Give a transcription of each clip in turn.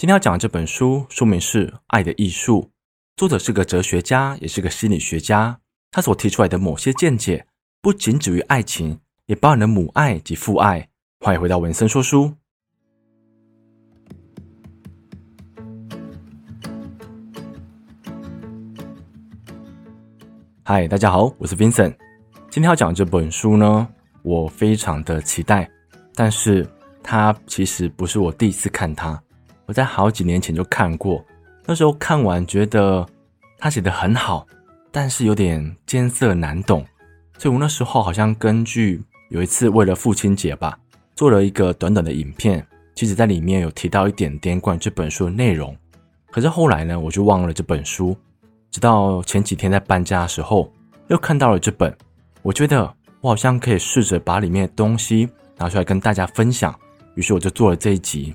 今天要讲的这本书，书名是《爱的艺术》，作者是个哲学家，也是个心理学家。他所提出来的某些见解，不仅止于爱情，也包含了母爱及父爱。欢迎回到文森说书。嗨，大家好，我是 Vincent。今天要讲的这本书呢，我非常的期待，但是它其实不是我第一次看它。我在好几年前就看过，那时候看完觉得他写得很好，但是有点艰涩难懂，所以我那时候好像根据有一次为了父亲节吧，做了一个短短的影片，其实在里面有提到一点点关于这本书的内容，可是后来呢，我就忘了这本书，直到前几天在搬家的时候又看到了这本，我觉得我好像可以试着把里面的东西拿出来跟大家分享，于是我就做了这一集。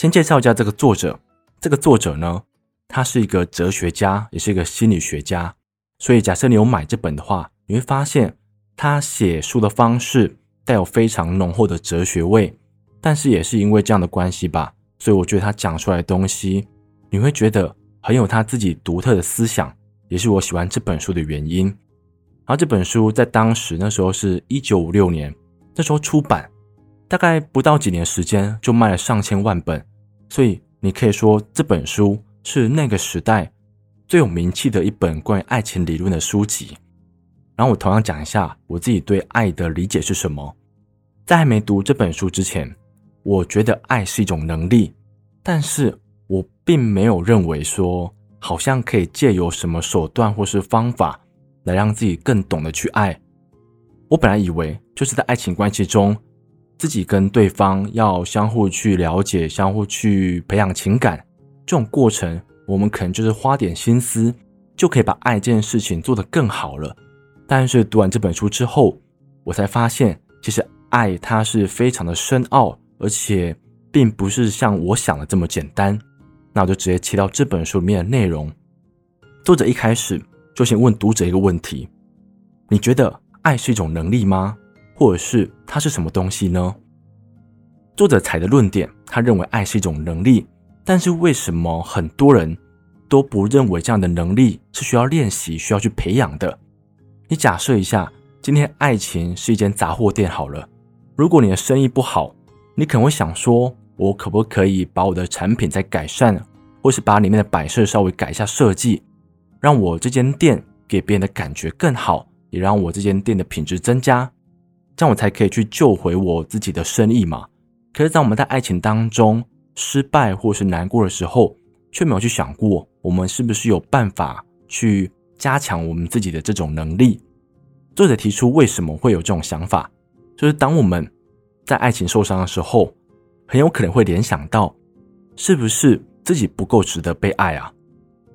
先介绍一下这个作者。这个作者呢，他是一个哲学家，也是一个心理学家。所以，假设你有买这本的话，你会发现他写书的方式带有非常浓厚的哲学味。但是，也是因为这样的关系吧，所以我觉得他讲出来的东西，你会觉得很有他自己独特的思想，也是我喜欢这本书的原因。然后，这本书在当时那时候是一九五六年，那时候出版，大概不到几年时间就卖了上千万本。所以你可以说这本书是那个时代最有名气的一本关于爱情理论的书籍。然后我同样讲一下我自己对爱的理解是什么。在还没读这本书之前，我觉得爱是一种能力，但是我并没有认为说好像可以借由什么手段或是方法来让自己更懂得去爱。我本来以为就是在爱情关系中。自己跟对方要相互去了解，相互去培养情感，这种过程，我们可能就是花点心思，就可以把爱这件事情做得更好了。但是读完这本书之后，我才发现，其实爱它是非常的深奥，而且并不是像我想的这么简单。那我就直接切到这本书里面的内容。作者一开始就先问读者一个问题：你觉得爱是一种能力吗？或者是它是什么东西呢？作者采的论点，他认为爱是一种能力，但是为什么很多人都不认为这样的能力是需要练习、需要去培养的？你假设一下，今天爱情是一间杂货店好了，如果你的生意不好，你可能会想说，我可不可以把我的产品再改善，或是把里面的摆设稍微改一下设计，让我这间店给别人的感觉更好，也让我这间店的品质增加。这样我才可以去救回我自己的生意嘛。可是，在我们在爱情当中失败或是难过的时候，却没有去想过，我们是不是有办法去加强我们自己的这种能力？作者提出为什么会有这种想法，就是当我们在爱情受伤的时候，很有可能会联想到，是不是自己不够值得被爱啊？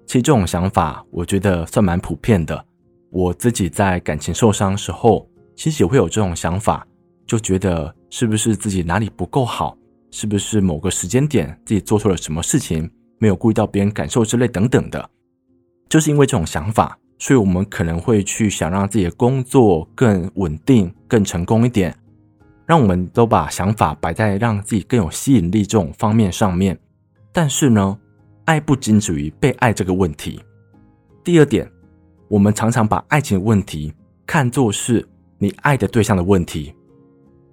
其实这种想法，我觉得算蛮普遍的。我自己在感情受伤的时候。其实也会有这种想法，就觉得是不是自己哪里不够好，是不是某个时间点自己做错了什么事情，没有顾虑到别人感受之类等等的。就是因为这种想法，所以我们可能会去想让自己的工作更稳定、更成功一点，让我们都把想法摆在让自己更有吸引力这种方面上面。但是呢，爱不仅止于被爱这个问题。第二点，我们常常把爱情问题看作是。你爱的对象的问题，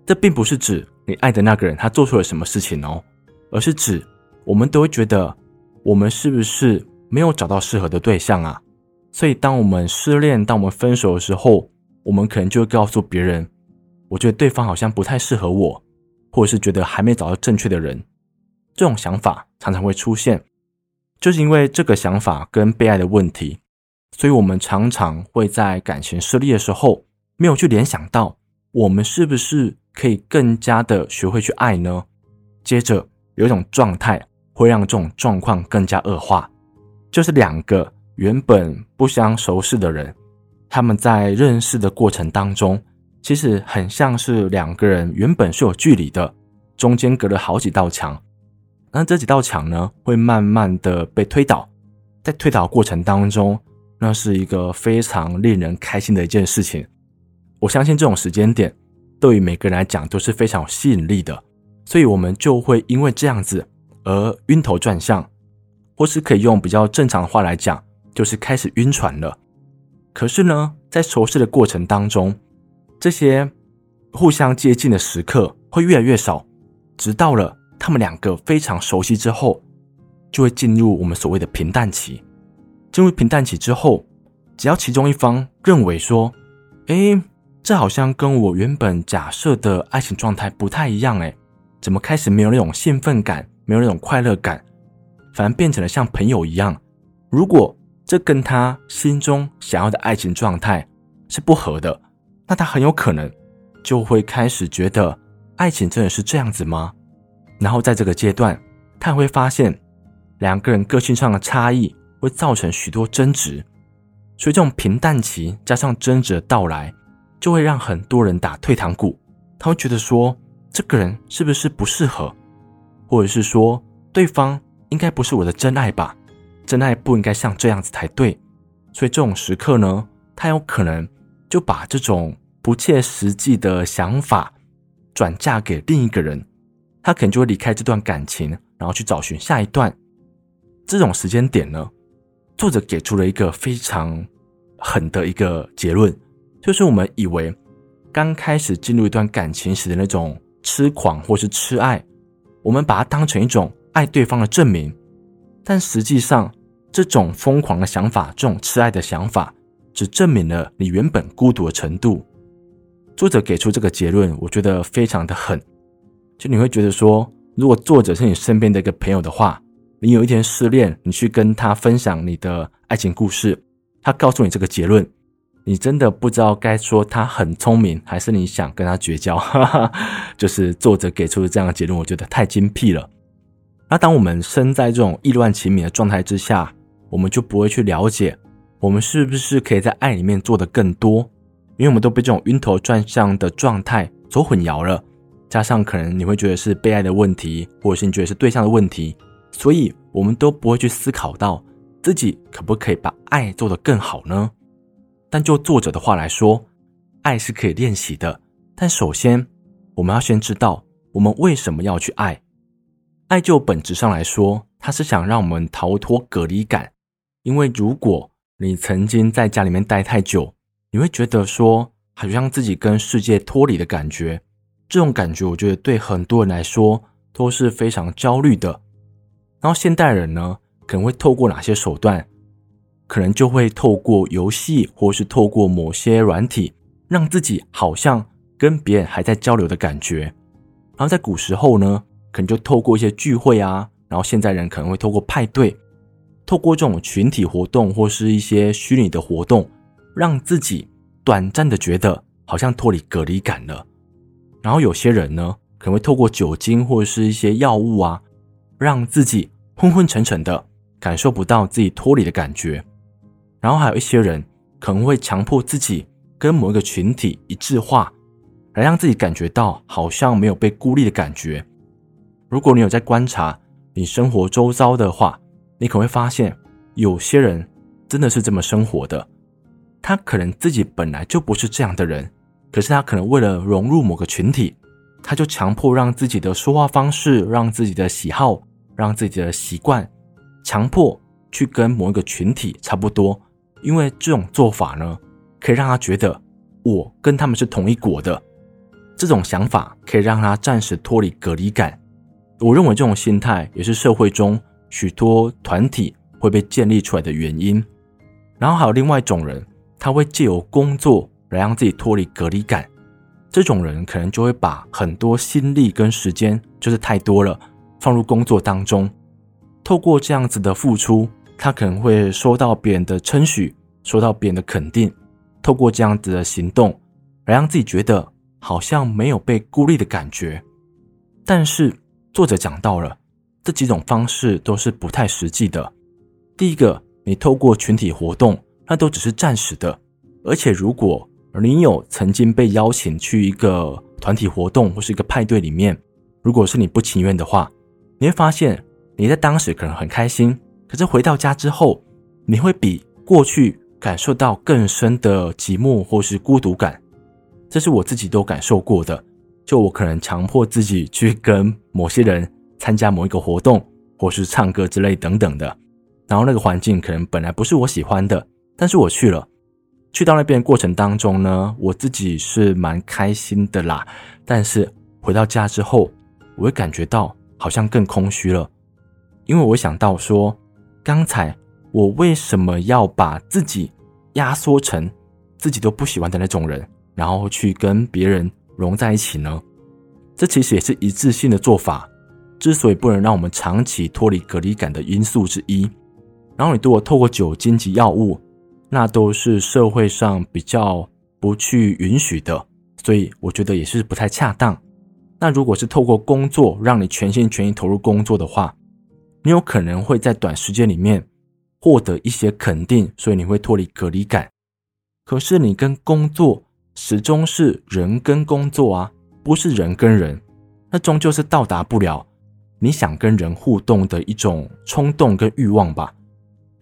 这并不是指你爱的那个人他做错了什么事情哦，而是指我们都会觉得我们是不是没有找到适合的对象啊？所以当我们失恋、当我们分手的时候，我们可能就会告诉别人，我觉得对方好像不太适合我，或者是觉得还没找到正确的人。这种想法常常会出现，就是因为这个想法跟被爱的问题，所以我们常常会在感情失利的时候。没有去联想到，我们是不是可以更加的学会去爱呢？接着有一种状态会让这种状况更加恶化，就是两个原本不相熟识的人，他们在认识的过程当中，其实很像是两个人原本是有距离的，中间隔了好几道墙。那这几道墙呢，会慢慢的被推倒，在推倒过程当中，那是一个非常令人开心的一件事情。我相信这种时间点，对于每个人来讲都是非常有吸引力的，所以我们就会因为这样子而晕头转向，或是可以用比较正常的话来讲，就是开始晕船了。可是呢，在熟识的过程当中，这些互相接近的时刻会越来越少，直到了他们两个非常熟悉之后，就会进入我们所谓的平淡期。进入平淡期之后，只要其中一方认为说：“诶，这好像跟我原本假设的爱情状态不太一样，诶，怎么开始没有那种兴奋感，没有那种快乐感，反而变成了像朋友一样？”如果这跟他心中想要的爱情状态是不合的，那他很有可能就会开始觉得爱情真的是这样子吗？然后在这个阶段，他会发现两个人个性上的差异会造成许多争执，所以这种平淡期加上争执的到来，就会让很多人打退堂鼓。他会觉得说，这个人是不是不适合，或者是说对方应该不是我的真爱吧？真爱不应该像这样子才对，所以这种时刻呢，他有可能就把这种不切实际的想法转嫁给另一个人，他可能就会离开这段感情，然后去找寻下一段。这种时间点呢，作者给出了一个非常狠的一个结论，就是我们以为刚开始进入一段感情时的那种痴狂或是痴爱，我们把它当成一种爱对方的证明。但实际上，这种疯狂的想法，这种痴爱的想法，只证明了你原本孤独的程度。作者给出这个结论，我觉得非常的狠。就你会觉得说，如果作者是你身边的一个朋友的话，你有一天失恋，你去跟他分享你的爱情故事，他告诉你这个结论，你真的不知道该说他很聪明，还是你想跟他绝交？哈哈，就是作者给出的这样的结论，我觉得太精辟了。那当我们身在这种意乱情迷的状态之下，我们就不会去了解，我们是不是可以在爱里面做得更多？因为我们都被这种晕头转向的状态所混淆了，加上可能你会觉得是被爱的问题，或者是你觉得是对象的问题，所以我们都不会去思考到自己可不可以把爱做得更好呢？但就作者的话来说，爱是可以练习的，但首先我们要先知道我们为什么要去爱。爱就本质上来说，它是想让我们逃脱隔离感。因为如果你曾经在家里面待太久，你会觉得说好像自己跟世界脱离的感觉。这种感觉，我觉得对很多人来说都是非常焦虑的。然后现代人呢，可能会透过哪些手段？可能就会透过游戏，或是透过某些软体，让自己好像跟别人还在交流的感觉。然后在古时候呢，可能就透过一些聚会啊，然后现在人可能会透过派对，透过这种群体活动或是一些虚拟的活动，让自己短暂的觉得好像脱离隔离感了。然后有些人呢，可能会透过酒精或者是一些药物啊，让自己昏昏沉沉的，感受不到自己脱离的感觉。然后还有一些人可能会强迫自己跟某一个群体一致化，来让自己感觉到好像没有被孤立的感觉。如果你有在观察你生活周遭的话，你可能会发现有些人真的是这么生活的。他可能自己本来就不是这样的人，可是他可能为了融入某个群体，他就强迫让自己的说话方式、让自己的喜好、让自己的习惯，强迫去跟某一个群体差不多。因为这种做法呢，可以让他觉得我跟他们是同一国的。这种想法可以让他暂时脱离隔离感。我认为这种心态也是社会中许多团体会被建立出来的原因。然后还有另外一种人，他会借由工作来让自己脱离隔离感。这种人可能就会把很多心力跟时间，就是太多了，放入工作当中。透过这样子的付出，他可能会收到别人的称许，收到别人的肯定。透过这样子的行动，来让自己觉得好像没有被孤立的感觉。但是，作者讲到了这几种方式都是不太实际的。第一个，你透过群体活动，那都只是暂时的。而且，如果你有曾经被邀请去一个团体活动或是一个派对里面，如果是你不情愿的话，你会发现你在当时可能很开心，可是回到家之后，你会比过去感受到更深的寂寞或是孤独感。这是我自己都感受过的。就我可能强迫自己去跟某些人参加某一个活动，或是唱歌之类等等的。然后那个环境可能本来不是我喜欢的，但是我去了。去到那边过程当中呢，我自己是蛮开心的啦。但是回到家之后，我会感觉到好像更空虚了，因为我想到说，刚才我为什么要把自己压缩成自己都不喜欢的那种人，然后去跟别人融在一起呢？这其实也是一致性的做法，之所以不能让我们长期脱离隔离感的因素之一。然后你如果透过酒精及药物，那都是社会上比较不去允许的，所以我觉得也是不太恰当。那如果是透过工作让你全心全意投入工作的话，你有可能会在短时间里面获得一些肯定，所以你会脱离隔离感。可是你跟工作始终是人跟工作啊，不是人跟人，那终究是到达不了你想跟人互动的一种冲动跟欲望吧。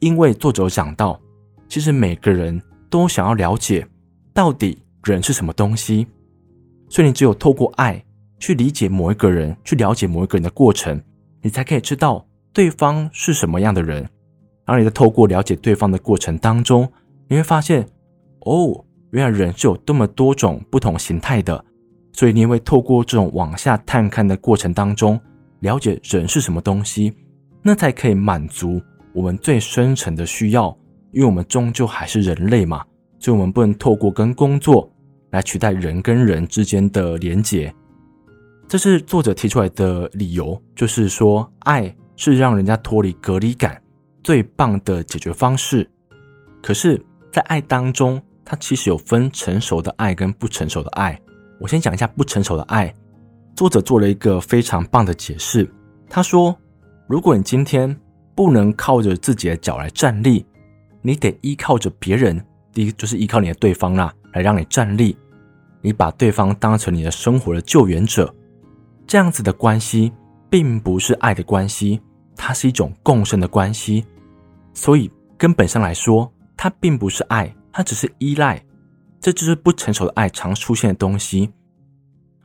因为作者讲到。其实每个人都想要了解，到底人是什么东西，所以你只有透过爱去理解某一个人，去了解某一个人的过程，你才可以知道对方是什么样的人。然后你在透过了解对方的过程当中，你会发现，哦，原来人是有这么多种不同形态的，所以你会透过这种往下探看的过程当中，了解人是什么东西，那才可以满足我们最深层的需要。因为我们终究还是人类嘛，所以我们不能透过跟工作来取代人跟人之间的连结。这是作者提出来的理由，就是说爱是让人家脱离隔离感最棒的解决方式。可是，在爱当中，它其实有分成熟的爱跟不成熟的爱。我先讲一下不成熟的爱。作者做了一个非常棒的解释，他说：如果你今天不能靠着自己的脚来站立，你得依靠着别人，第一就是依靠你的对方啦，来让你站立。你把对方当成你的生活的救援者，这样子的关系并不是爱的关系，它是一种共生的关系。所以根本上来说，它并不是爱，它只是依赖。这就是不成熟的爱常出现的东西。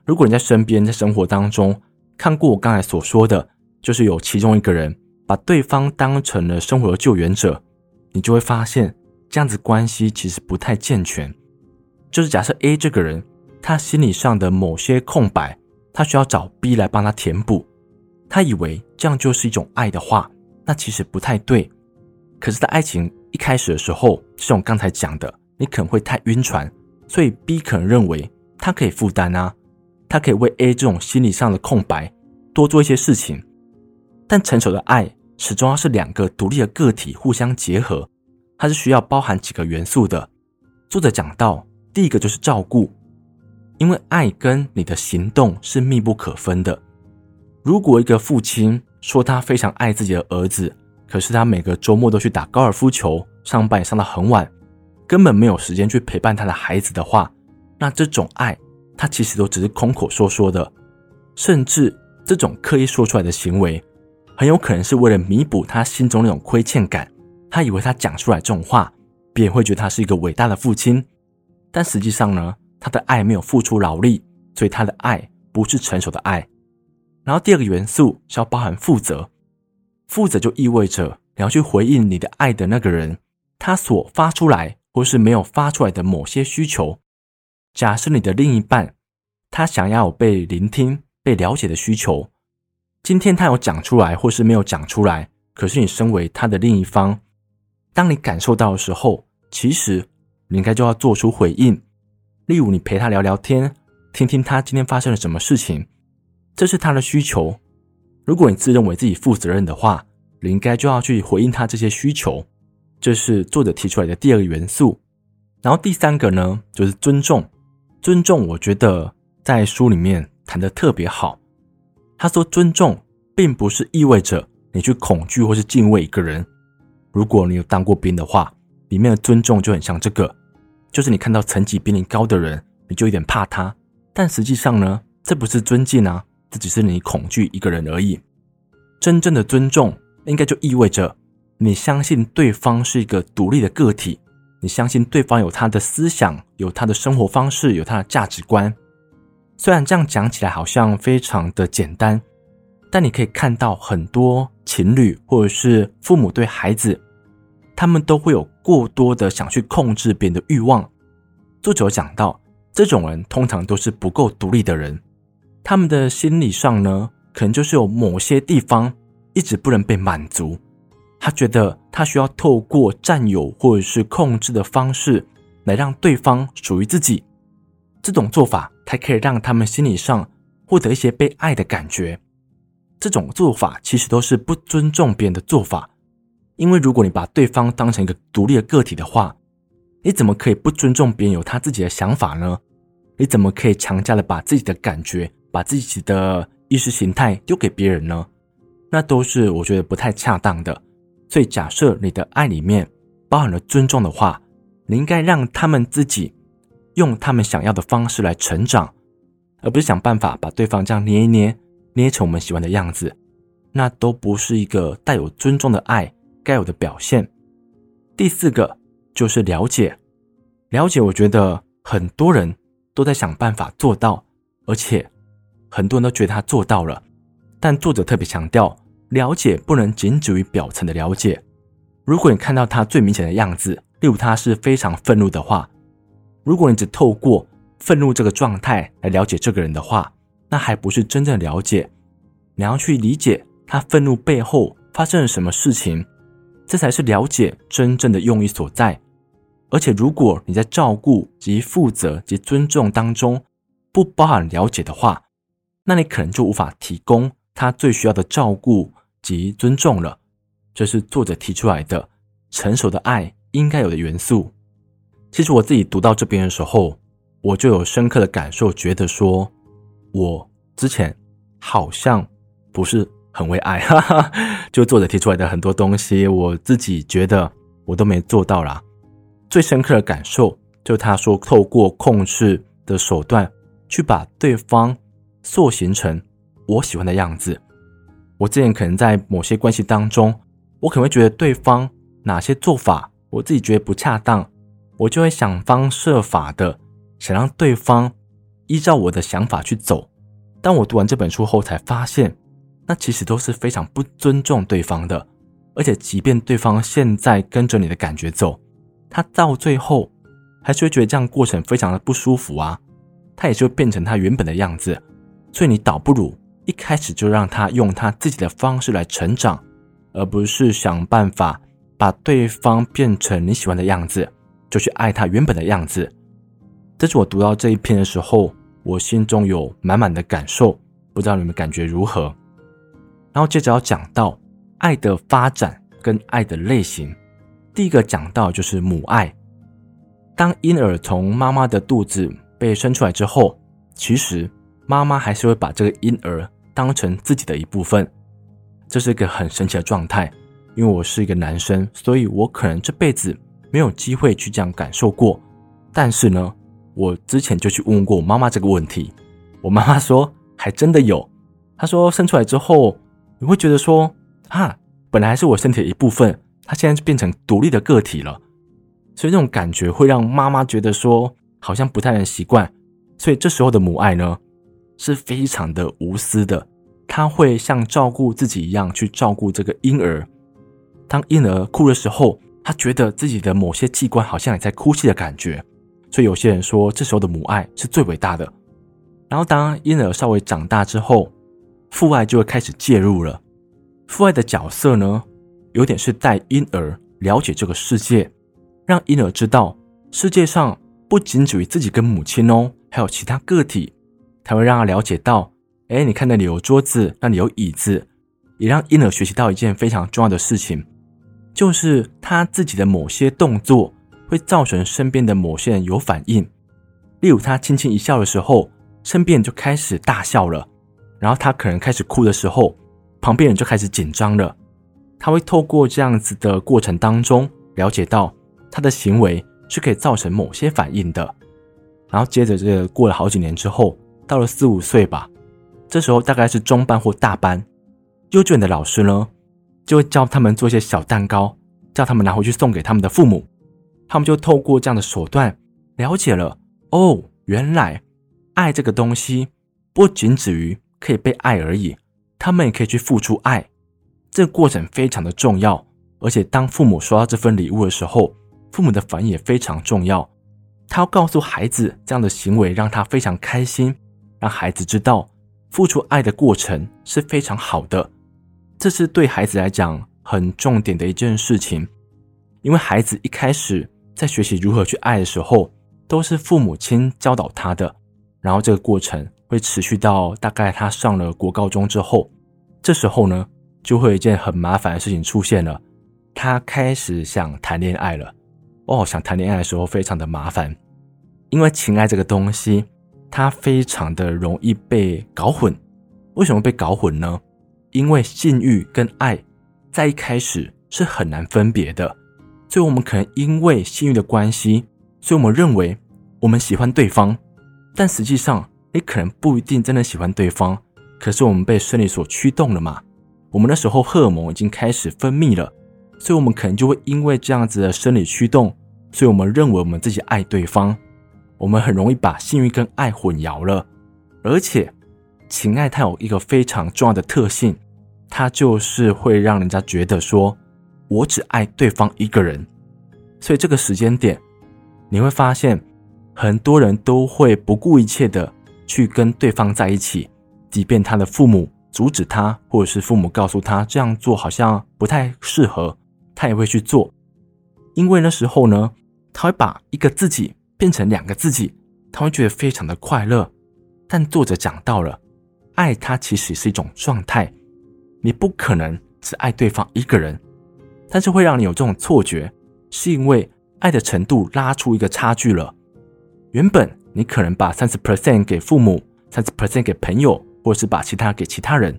如果你在身边，在生活当中看过我刚才所说的，就是有其中一个人把对方当成了生活的救援者。你就会发现，这样子关系其实不太健全。就是假设 A 这个人，他心理上的某些空白，他需要找 B 来帮他填补。他以为这样就是一种爱的话，那其实不太对。可是，在爱情一开始的时候，像我刚才讲的，你可能会太晕船，所以 B 可能认为他可以负担啊，他可以为 A 这种心理上的空白多做一些事情。但成熟的爱。始终要是两个独立的个体互相结合，它是需要包含几个元素的。作者讲到，第一个就是照顾，因为爱跟你的行动是密不可分的。如果一个父亲说他非常爱自己的儿子，可是他每个周末都去打高尔夫球，上班也上到很晚，根本没有时间去陪伴他的孩子的话，那这种爱，他其实都只是空口说说的，甚至这种刻意说出来的行为。很有可能是为了弥补他心中那种亏欠感，他以为他讲出来这种话，别人会觉得他是一个伟大的父亲，但实际上呢，他的爱没有付出劳力，所以他的爱不是成熟的爱。然后第二个元素是要包含负责，负责就意味着你要去回应你的爱的那个人，他所发出来或是没有发出来的某些需求。假设你的另一半，他想要有被聆听、被了解的需求。今天他有讲出来，或是没有讲出来，可是你身为他的另一方，当你感受到的时候，其实你应该就要做出回应。例如，你陪他聊聊天，听听他今天发生了什么事情，这是他的需求。如果你自认为自己负责任的话，你应该就要去回应他这些需求。这是作者提出来的第二个元素。然后第三个呢，就是尊重。尊重，我觉得在书里面谈的特别好。他说：“尊重并不是意味着你去恐惧或是敬畏一个人。如果你有当过兵的话，里面的尊重就很像这个，就是你看到层级比你高的人，你就有点怕他。但实际上呢，这不是尊敬啊，只是你恐惧一个人而已。真正的尊重，应该就意味着你相信对方是一个独立的个体，你相信对方有他的思想，有他的生活方式，有他的价值观。”虽然这样讲起来好像非常的简单，但你可以看到很多情侣或者是父母对孩子，他们都会有过多的想去控制别人的欲望。作者讲到，这种人通常都是不够独立的人，他们的心理上呢，可能就是有某些地方一直不能被满足。他觉得他需要透过占有或者是控制的方式来让对方属于自己，这种做法才可以让他们心理上获得一些被爱的感觉。这种做法其实都是不尊重别人的做法，因为如果你把对方当成一个独立的个体的话，你怎么可以不尊重别人有他自己的想法呢？你怎么可以强加的把自己的感觉、把自己的意识形态丢给别人呢？那都是我觉得不太恰当的。所以，假设你的爱里面包含了尊重的话，你应该让他们自己用他们想要的方式来成长，而不是想办法把对方这样捏一捏。捏成我们喜欢的样子，那都不是一个带有尊重的爱该有的表现。第四个就是了解，了解，我觉得很多人都在想办法做到，而且很多人都觉得他做到了。但作者特别强调，了解不能仅止于表层的了解。如果你看到他最明显的样子，例如他是非常愤怒的话，如果你只透过愤怒这个状态来了解这个人的话，那还不是真正了解，你要去理解他愤怒背后发生了什么事情，这才是了解真正的用意所在。而且，如果你在照顾及负责及尊重当中不包含了解的话，那你可能就无法提供他最需要的照顾及尊重了。这是作者提出来的成熟的爱应该有的元素。其实我自己读到这边的时候，我就有深刻的感受，觉得说。我之前好像不是很会爱，哈哈，就作者提出来的很多东西，我自己觉得我都没做到啦。最深刻的感受就他说，透过控制的手段去把对方塑形成我喜欢的样子。我之前可能在某些关系当中，我可能会觉得对方哪些做法我自己觉得不恰当，我就会想方设法的想让对方。依照我的想法去走，当我读完这本书后，才发现，那其实都是非常不尊重对方的。而且，即便对方现在跟着你的感觉走，他到最后还是会觉得这样过程非常的不舒服啊，他也就变成他原本的样子。所以，你倒不如一开始就让他用他自己的方式来成长，而不是想办法把对方变成你喜欢的样子，就去爱他原本的样子。这是我读到这一篇的时候，我心中有满满的感受，不知道你们感觉如何？然后接着要讲到爱的发展跟爱的类型。第一个讲到就是母爱。当婴儿从妈妈的肚子被生出来之后，其实妈妈还是会把这个婴儿当成自己的一部分。这是一个很神奇的状态。因为我是一个男生，所以我可能这辈子没有机会去这样感受过。但是呢，我之前就去问过我妈妈这个问题，我妈妈说还真的有。她说生出来之后，你会觉得说啊，本来还是我身体的一部分，它现在就变成独立的个体了。所以这种感觉会让妈妈觉得说好像不太能习惯。所以这时候的母爱呢，是非常的无私的，他会像照顾自己一样去照顾这个婴儿。当婴儿哭的时候，他觉得自己的某些器官好像也在哭泣的感觉。所以有些人说，这时候的母爱是最伟大的。然后当婴儿稍微长大之后，父爱就会开始介入了。父爱的角色呢，有点是带婴儿了解这个世界，让婴儿知道世界上不仅止于自己跟母亲哦，还有其他个体。才会让他了解到，哎，你看那里有桌子，那里有椅子，也让婴儿学习到一件非常重要的事情，就是他自己的某些动作。会造成身边的某些人有反应，例如他轻轻一笑的时候，身边人就开始大笑了；然后他可能开始哭的时候，旁边人就开始紧张了。他会透过这样子的过程当中，了解到他的行为是可以造成某些反应的。然后接着这个过了好几年之后，到了四五岁吧，这时候大概是中班或大班，幼稚园的老师呢，就会教他们做一些小蛋糕，叫他们拿回去送给他们的父母。他们就透过这样的手段了解了哦，原来爱这个东西不仅止于可以被爱而已，他们也可以去付出爱。这个过程非常的重要，而且当父母收到这份礼物的时候，父母的反应也非常重要。他要告诉孩子这样的行为让他非常开心，让孩子知道付出爱的过程是非常好的。这是对孩子来讲很重点的一件事情，因为孩子一开始在学习如何去爱的时候，都是父母亲教导他的，然后这个过程会持续到大概他上了国高中之后，这时候呢，就会有一件很麻烦的事情出现了，他开始想谈恋爱了。哦，想谈恋爱的时候非常的麻烦，因为情爱这个东西，它非常的容易被搞混。为什么被搞混呢？因为性欲跟爱在一开始是很难分别的，所以我们可能因为性欲的关系，所以我们认为我们喜欢对方，但实际上你可能不一定真的喜欢对方，可是我们被生理所驱动了嘛。我们那时候荷尔蒙已经开始分泌了，所以我们可能就会因为这样子的生理驱动，所以我们认为我们自己爱对方，我们很容易把性欲跟爱混淆了。而且，情爱它有一个非常重要的特性，它就是会让人家觉得说，我只爱对方一个人。所以这个时间点，你会发现很多人都会不顾一切的去跟对方在一起，即便他的父母。阻止他，或者是父母告诉他这样做好像不太适合，他也会去做。因为那时候呢，他会把一个自己变成两个自己，他会觉得非常的快乐。但作者讲到了，爱它其实是一种状态，你不可能只爱对方一个人，但是会让你有这种错觉，是因为爱的程度拉出一个差距了。原本你可能把三十 percent 给父母，三十 percent 给朋友。或是把其他给其他人，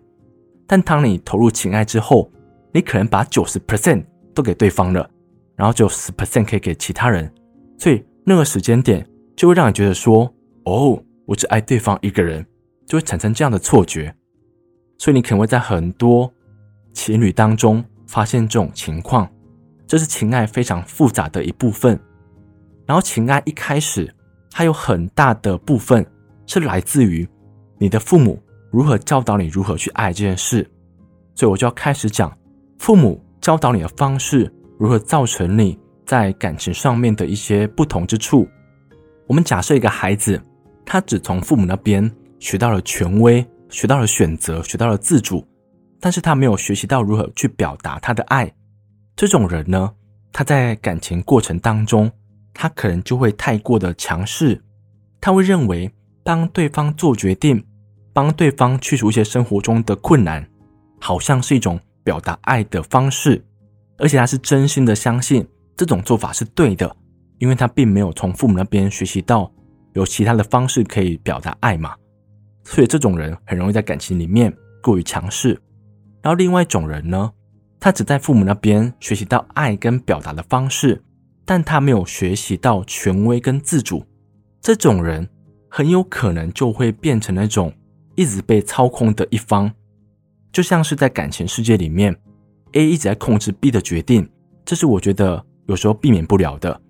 但当你投入情爱之后，你可能把九十 percent 都给对方了，然后只有十 percent 可以给其他人，所以那个时间点就会让你觉得说，哦，我只爱对方一个人，就会产生这样的错觉。所以你可能会在很多情侣当中发现这种情况，这是情爱非常复杂的一部分。然后情爱一开始，它有很大的部分是来自于你的父母。如何教导你如何去爱这件事，所以我就要开始讲父母教导你的方式如何造成你在感情上面的一些不同之处。我们假设一个孩子，他只从父母那边学到了权威，学到了选择，学到了自主，但是他没有学习到如何去表达他的爱。这种人呢，他在感情过程当中，他可能就会太过的强势，他会认为帮对方做决定。帮对方去除一些生活中的困难，好像是一种表达爱的方式，而且他是真心的相信这种做法是对的，因为他并没有从父母那边学习到有其他的方式可以表达爱嘛，所以这种人很容易在感情里面过于强势。然后另外一种人呢，他只在父母那边学习到爱跟表达的方式，但他没有学习到权威跟自主，这种人很有可能就会变成那种。一直被操控的一方，就像是在感情世界里面，A 一直在控制 B 的决定，这是我觉得有时候避免不了的。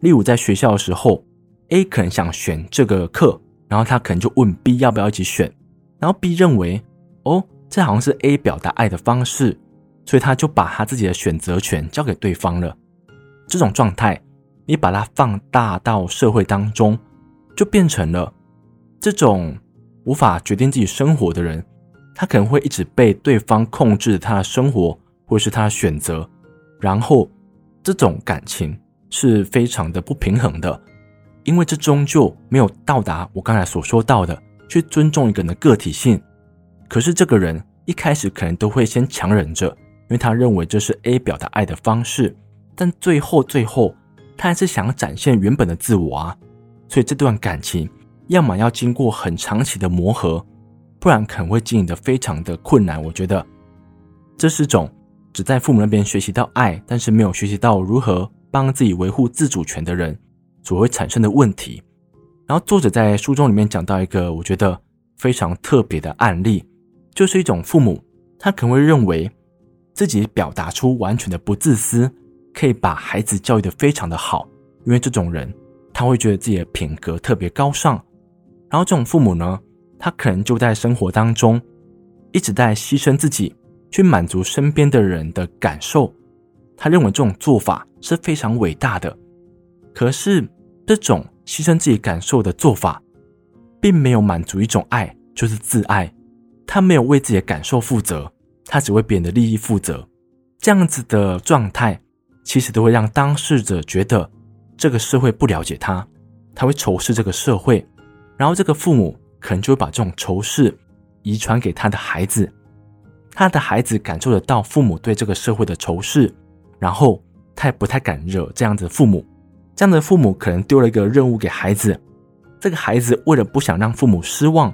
例如在学校的时候，A 可能想选这个课，然后他可能就问 B 要不要一起选，然后 B 认为，哦，这好像是 A 表达爱的方式，所以他就把他自己的选择权交给对方了。这种状态，你把它放大到社会当中，就变成了这种。无法决定自己生活的人，他可能会一直被对方控制他的生活，或是他的选择，然后这种感情是非常的不平衡的，因为这终究没有到达我刚才所说到的去尊重一个人的个体性。可是这个人一开始可能都会先强忍着，因为他认为这是 A 表达爱的方式，但最后最后他还是想展现原本的自我啊，所以这段感情。要么要经过很长期的磨合，不然可能会经营的非常的困难。我觉得这是种只在父母那边学习到爱，但是没有学习到如何帮自己维护自主权的人所会产生的问题。然后作者在书中里面讲到一个我觉得非常特别的案例，就是一种父母，他可能会认为自己表达出完全的不自私，可以把孩子教育得非常的好，因为这种人他会觉得自己的品格特别高尚。然后这种父母呢，他可能就在生活当中一直在牺牲自己去满足身边的人的感受，他认为这种做法是非常伟大的。可是，这种牺牲自己感受的做法，并没有满足一种爱，就是自爱。他没有为自己的感受负责，他只为别人的利益负责。这样子的状态，其实都会让当事者觉得这个社会不了解他，他会仇视这个社会，然后这个父母可能就会把这种仇视遗传给他的孩子，他的孩子感受得到父母对这个社会的仇视，然后他也不太敢惹这样子的父母。这样的父母可能丢了一个任务给孩子，这个孩子为了不想让父母失望，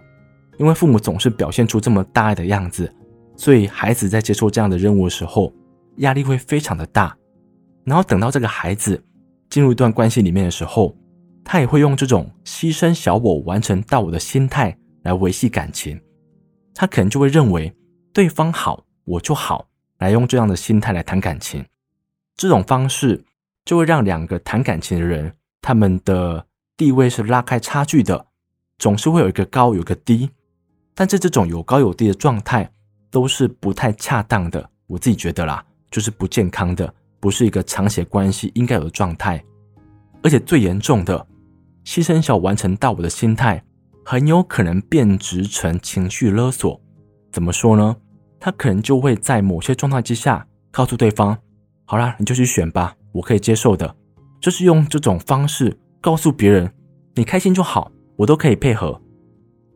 因为父母总是表现出这么大爱的样子，所以孩子在接受这样的任务的时候，压力会非常的大。然后等到这个孩子进入一段关系里面的时候，他也会用这种牺牲小我完成大我的心态来维系感情。他可能就会认为对方好，我就好，来用这样的心态来谈感情。这种方式。就会让两个谈感情的人，他们的地位是拉开差距的，总是会有一个高，有一个低。但是这种有高有低的状态都是不太恰当的，我自己觉得啦，就是不健康的，不是一个长期关系应该有的状态。而且最严重的，牺牲小完成大我的心态，很有可能变质成情绪勒索。怎么说呢？他可能就会在某些状态之下，告诉对方：“好啦，你就去选吧。”我可以接受的，就是用这种方式告诉别人，你开心就好，我都可以配合。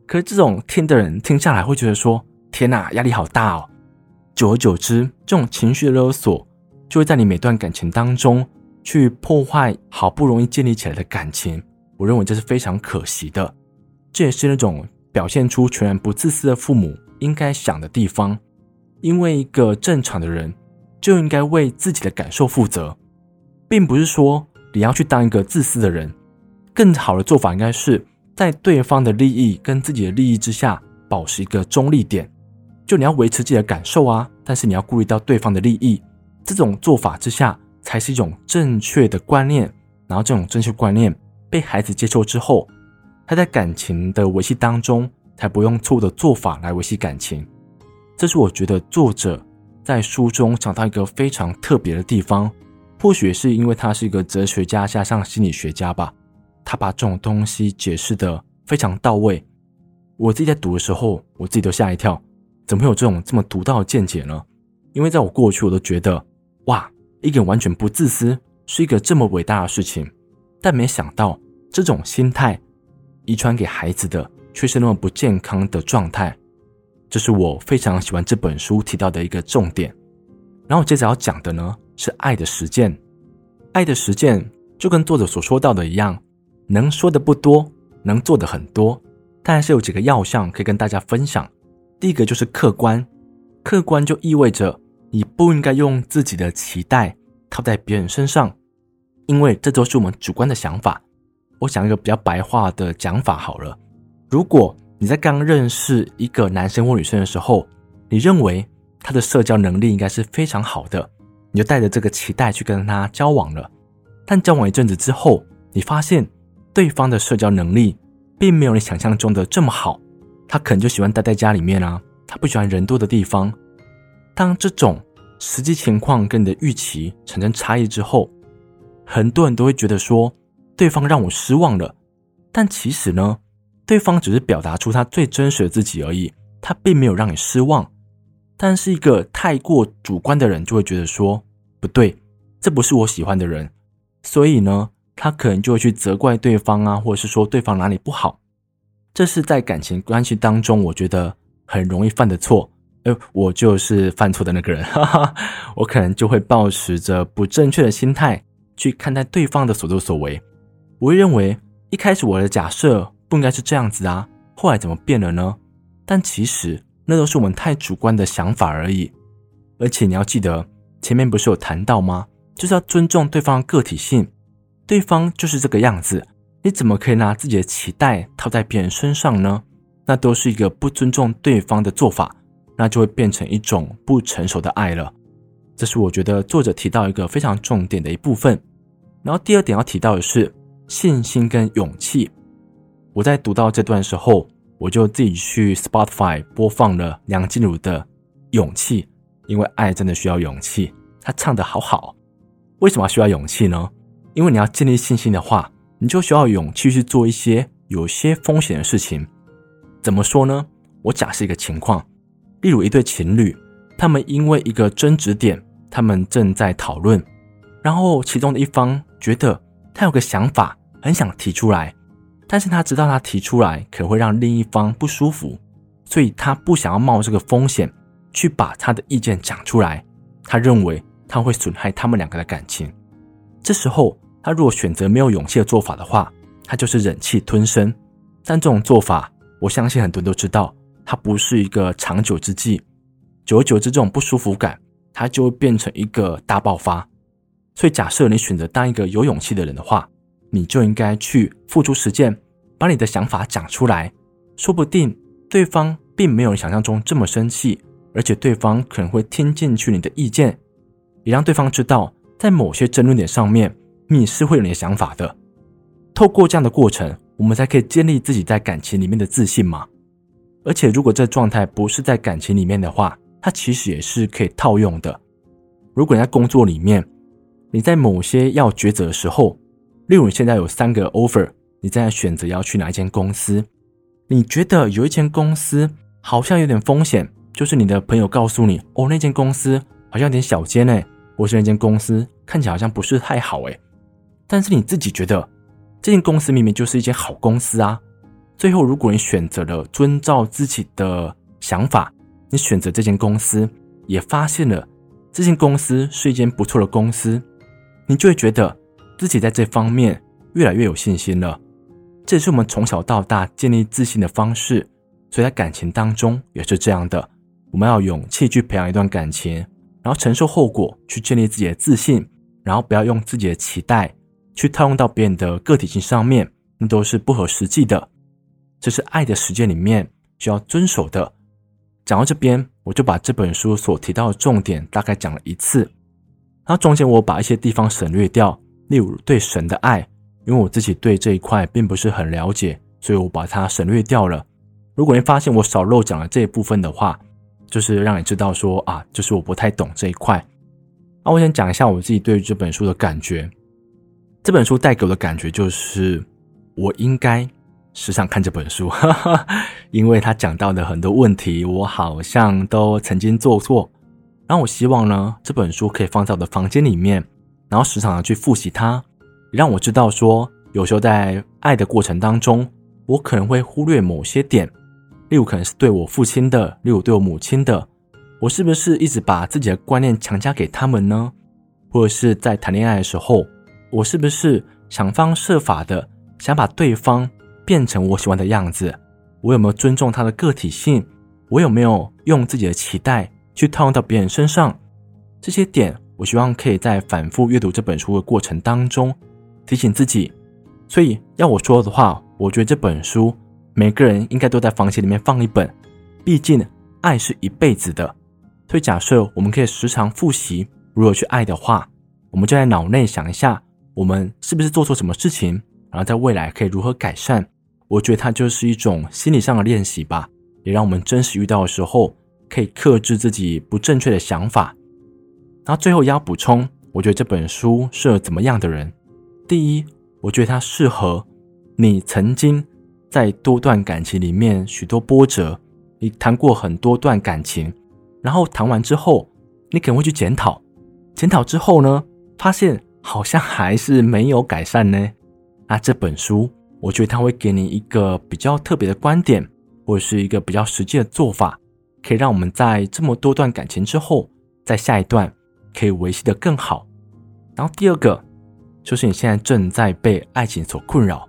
可是这种听的人听下来会觉得说：天哪，压力好大哦！久而久之，这种情绪勒索就会在你每段感情当中去破坏好不容易建立起来的感情。我认为这是非常可惜的。这也是那种表现出全然不自私的父母应该想的地方，因为一个正常的人就应该为自己的感受负责。并不是说你要去当一个自私的人，更好的做法应该是在对方的利益跟自己的利益之下保持一个中立点。就你要维持自己的感受啊，但是你要顾虑到对方的利益，这种做法之下才是一种正确的观念。然后这种正确观念被孩子接受之后，他在感情的维系当中才不用错误的做法来维系感情。这是我觉得作者在书中讲到一个非常特别的地方。或许是因为他是一个哲学家加上心理学家吧，他把这种东西解释得非常到位。我自己在读的时候，我自己都吓一跳，怎么会有这种这么独到的见解呢？因为在我过去，我都觉得哇，一个人完全不自私是一个这么伟大的事情，但没想到这种心态遗传给孩子的却是那么不健康的状态。这是我非常喜欢这本书提到的一个重点。然后接着要讲的呢，是爱的实践，爱的实践就跟作者所说到的一样，能说的不多，能做的很多，但是有几个要项可以跟大家分享。第一个就是客观，客观就意味着你不应该用自己的期待套在别人身上，因为这都是我们主观的想法。我想一个比较白话的讲法好了，如果你在刚认识一个男生或女生的时候，你认为他的社交能力应该是非常好的。你就带着这个期待去跟他交往了，但交往一阵子之后，你发现对方的社交能力并没有你想象中的这么好，他可能就喜欢待在家里面啊，他不喜欢人多的地方。当这种实际情况跟你的预期产生差异之后，很多人都会觉得说，对方让我失望了。但其实呢，对方只是表达出他最真实的自己而已，他并没有让你失望。但是一个太过主观的人就会觉得说不对，这不是我喜欢的人，所以呢，他可能就会去责怪对方啊，或者是说对方哪里不好。这是在感情关系当中，我觉得很容易犯的错。哎，我就是犯错的那个人，我可能就会抱持着不正确的心态去看待对方的所作所为。我会认为一开始我的假设不应该是这样子啊，后来怎么变了呢？但其实。那都是我们太主观的想法而已，而且你要记得，前面不是有谈到吗？就是要尊重对方的个体性，对方就是这个样子，你怎么可以拿自己的期待套在别人身上呢？那都是一个不尊重对方的做法，那就会变成一种不成熟的爱了。这是我觉得作者提到一个非常重点的一部分。然后第二点要提到的是信心跟勇气。我在读到这段时候。我就自己去 Spotify 播放了梁静茹的《勇气》，因为爱真的需要勇气。她唱得好好，为什么需要勇气呢？因为你要建立信心的话，你就需要勇气去做一些有些风险的事情。怎么说呢？我假设一个情况，例如一对情侣，他们因为一个争执点，他们正在讨论，然后其中的一方觉得他有个想法，很想提出来。但是他知道他提出来可会让另一方不舒服，所以他不想要冒这个风险去把他的意见讲出来。他认为他会损害他们两个的感情。这时候，他如果选择没有勇气的做法的话，他就是忍气吞声。但这种做法，我相信很多人都知道，它不是一个长久之计。久而久之，这种不舒服感，它就会变成一个大爆发。所以，假设你选择当一个有勇气的人的话，你就应该去付诸实践，把你的想法讲出来，说不定对方并没有想象中这么生气，而且对方可能会听进去你的意见，也让对方知道，在某些争论点上面，你是会有你的想法的。透过这样的过程，我们才可以建立自己在感情里面的自信嘛。而且，如果这状态不是在感情里面的话，它其实也是可以套用的。如果你在工作里面，你在某些要抉择的时候，例如，你现在有三个 offer，你正在选择要去哪一间公司？你觉得有一间公司好像有点风险，就是你的朋友告诉你，哦，那间公司好像有点小间诶，或是那间公司看起来好像不是太好诶。但是你自己觉得这间公司明明就是一间好公司啊。最后，如果你选择了遵照自己的想法，你选择这间公司，也发现了这间公司是一间不错的公司，你就会觉得。自己在这方面越来越有信心了，这也是我们从小到大建立自信的方式。所以在感情当中也是这样的，我们要勇气去培养一段感情，然后承受后果，去建立自己的自信，然后不要用自己的期待去套用到别人的个体性上面，那都是不合实际的。这是爱的实践里面需要遵守的。讲到这边，我就把这本书所提到的重点大概讲了一次，然后中间我把一些地方省略掉。例如对神的爱，因为我自己对这一块并不是很了解，所以我把它省略掉了。如果你发现我少漏讲了这一部分的话，就是让你知道说啊，就是我不太懂这一块。那我先讲一下我自己对于这本书的感觉。这本书带给我的感觉就是，我应该时常看这本书，哈哈，因为他讲到的很多问题，我好像都曾经做错。然后我希望呢，这本书可以放在我的房间里面。然后时常的去复习它，让我知道说，有时候在爱的过程当中，我可能会忽略某些点，例如可能是对我父亲的，例如对我母亲的，我是不是一直把自己的观念强加给他们呢？或者是在谈恋爱的时候，我是不是想方设法的想把对方变成我喜欢的样子？我有没有尊重他的个体性？我有没有用自己的期待去套用到别人身上？这些点。我希望可以在反复阅读这本书的过程当中提醒自己，所以要我说的话，我觉得这本书每个人应该都在房间里面放一本，毕竟爱是一辈子的。所以假设我们可以时常复习如何去爱的话，我们就在脑内想一下，我们是不是做错什么事情，然后在未来可以如何改善。我觉得它就是一种心理上的练习吧，也让我们真实遇到的时候可以克制自己不正确的想法。然后最后要补充，我觉得这本书适合怎么样的人？第一，我觉得它适合你曾经在多段感情里面许多波折，你谈过很多段感情，然后谈完之后，你可能会去检讨，检讨之后呢，发现好像还是没有改善呢。那这本书，我觉得它会给你一个比较特别的观点，或者是一个比较实际的做法，可以让我们在这么多段感情之后，在下一段。可以维系得更好。然后第二个，就是你现在正在被爱情所困扰，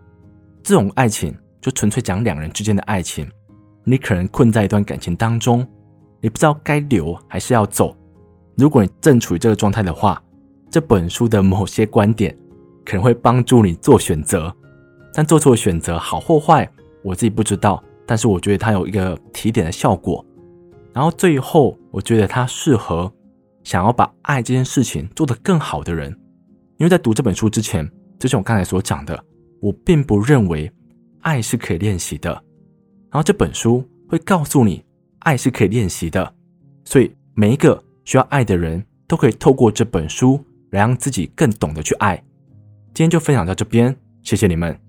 这种爱情就纯粹讲两人之间的爱情。你可能困在一段感情当中，你不知道该留还是要走。如果你正处于这个状态的话，这本书的某些观点可能会帮助你做选择。但做出的选择好或坏，我自己不知道。但是我觉得它有一个提点的效果。然后最后，我觉得它适合。想要把爱这件事情做得更好的人，因为在读这本书之前，就像我刚才所讲的，我并不认为爱是可以练习的。然后这本书会告诉你，爱是可以练习的，所以每一个需要爱的人都可以透过这本书来让自己更懂得去爱。今天就分享到这边，谢谢你们。